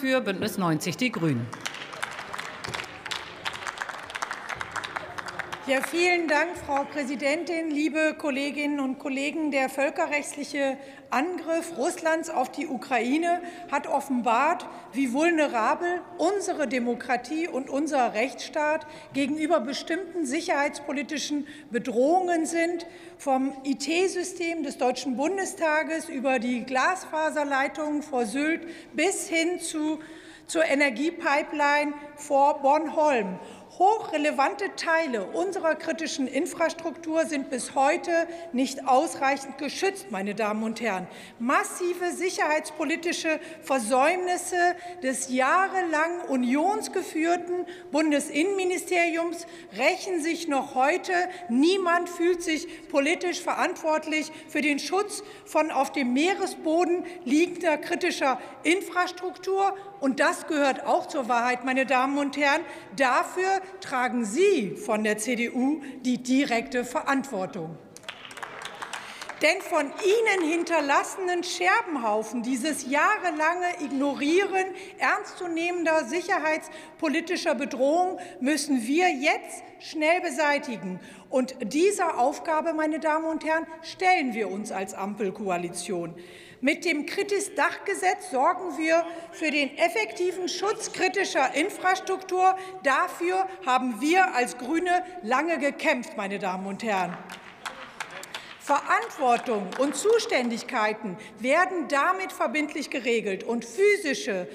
für Bündnis 90 Die Grünen. Ja, vielen Dank, Frau Präsidentin, liebe Kolleginnen und Kollegen. Der völkerrechtliche Angriff Russlands auf die Ukraine hat offenbart, wie vulnerabel unsere Demokratie und unser Rechtsstaat gegenüber bestimmten sicherheitspolitischen Bedrohungen sind, vom IT-System des Deutschen Bundestages über die Glasfaserleitungen vor Sylt bis hin zu, zur Energiepipeline vor Bornholm. Hochrelevante Teile unserer kritischen Infrastruktur sind bis heute nicht ausreichend geschützt, meine Damen und Herren. Massive sicherheitspolitische Versäumnisse des jahrelang unionsgeführten Bundesinnenministeriums rächen sich noch heute. Niemand fühlt sich politisch verantwortlich für den Schutz von auf dem Meeresboden liegender kritischer Infrastruktur. Und das gehört auch zur Wahrheit, meine Damen und Herren. Dafür tragen Sie von der CDU die direkte Verantwortung. Denn von Ihnen hinterlassenen Scherbenhaufen, dieses jahrelange Ignorieren ernstzunehmender sicherheitspolitischer Bedrohung müssen wir jetzt schnell beseitigen. Und dieser Aufgabe, meine Damen und Herren, stellen wir uns als Ampelkoalition. Mit dem Kritis-Dachgesetz sorgen wir für den effektiven Schutz kritischer Infrastruktur. Dafür haben wir als GRÜNE lange gekämpft, meine Damen und Herren. Verantwortung und Zuständigkeiten werden damit verbindlich geregelt und physische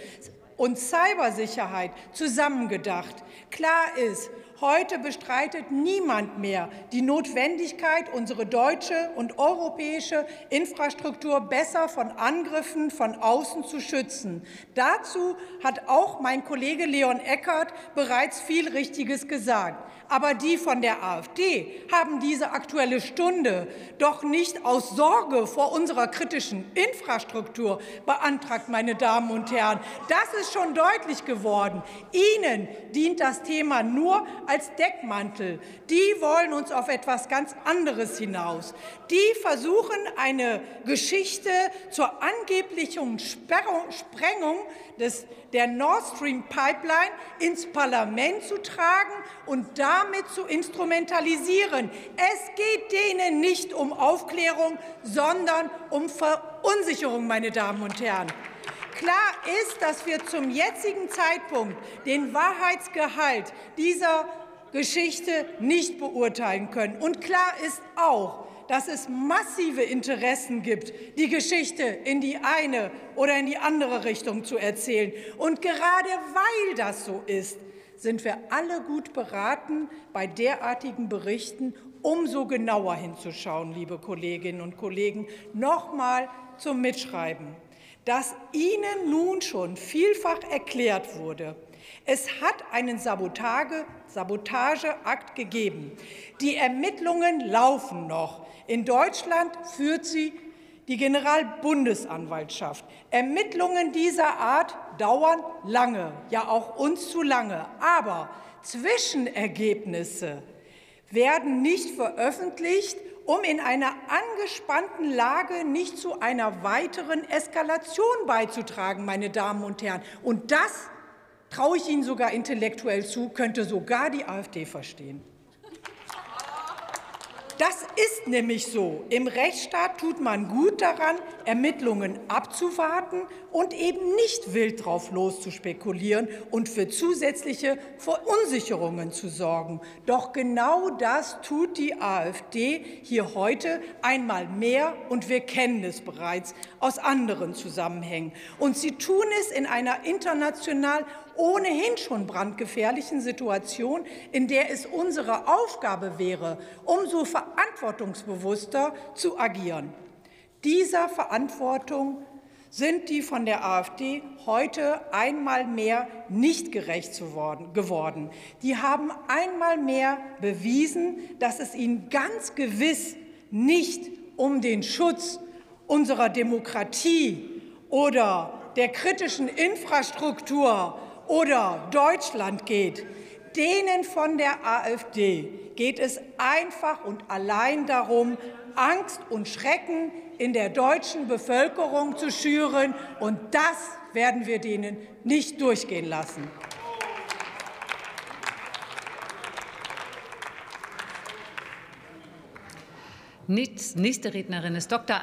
und Cybersicherheit zusammengedacht. Klar ist, Heute bestreitet niemand mehr die Notwendigkeit, unsere deutsche und europäische Infrastruktur besser von Angriffen von außen zu schützen. Dazu hat auch mein Kollege Leon Eckert bereits viel Richtiges gesagt. Aber die von der AfD haben diese Aktuelle Stunde doch nicht aus Sorge vor unserer kritischen Infrastruktur beantragt, meine Damen und Herren. Das ist schon deutlich geworden. Ihnen dient das Thema nur als Deckmantel. Die wollen uns auf etwas ganz anderes hinaus. Die versuchen, eine Geschichte zur angeblichen Sprengung des, der Nord Stream Pipeline ins Parlament zu tragen und damit zu instrumentalisieren. Es geht denen nicht um Aufklärung, sondern um Verunsicherung, meine Damen und Herren. Klar ist, dass wir zum jetzigen Zeitpunkt den Wahrheitsgehalt dieser Geschichte nicht beurteilen können. Und klar ist auch, dass es massive Interessen gibt, die Geschichte in die eine oder in die andere Richtung zu erzählen. Und gerade weil das so ist, sind wir alle gut beraten, bei derartigen Berichten umso genauer hinzuschauen, liebe Kolleginnen und Kollegen. Nochmal zum Mitschreiben. Dass Ihnen nun schon vielfach erklärt wurde, es hat einen Sabotage, Sabotageakt gegeben. Die Ermittlungen laufen noch. In Deutschland führt sie die Generalbundesanwaltschaft. Ermittlungen dieser Art dauern lange, ja auch uns zu lange. Aber Zwischenergebnisse werden nicht veröffentlicht, um in einer angespannten Lage nicht zu einer weiteren Eskalation beizutragen, meine Damen und Herren. Und das traue ich Ihnen sogar intellektuell zu, könnte sogar die AfD verstehen. Das ist nämlich so. Im Rechtsstaat tut man gut daran, Ermittlungen abzuwarten und eben nicht wild drauf loszuspekulieren und für zusätzliche Verunsicherungen zu sorgen. Doch genau das tut die AfD hier heute einmal mehr und wir kennen es bereits aus anderen Zusammenhängen. Und sie tun es in einer international ohnehin schon brandgefährlichen Situation, in der es unsere Aufgabe wäre, umso verantwortungsbewusster zu agieren. Dieser Verantwortung sind die von der AfD heute einmal mehr nicht gerecht geworden. Die haben einmal mehr bewiesen, dass es ihnen ganz gewiss nicht um den Schutz unserer Demokratie oder der kritischen Infrastruktur oder Deutschland geht, denen von der AfD geht es einfach und allein darum, Angst und Schrecken in der deutschen Bevölkerung zu schüren. Und das werden wir denen nicht durchgehen lassen. Nächste Rednerin ist Dr.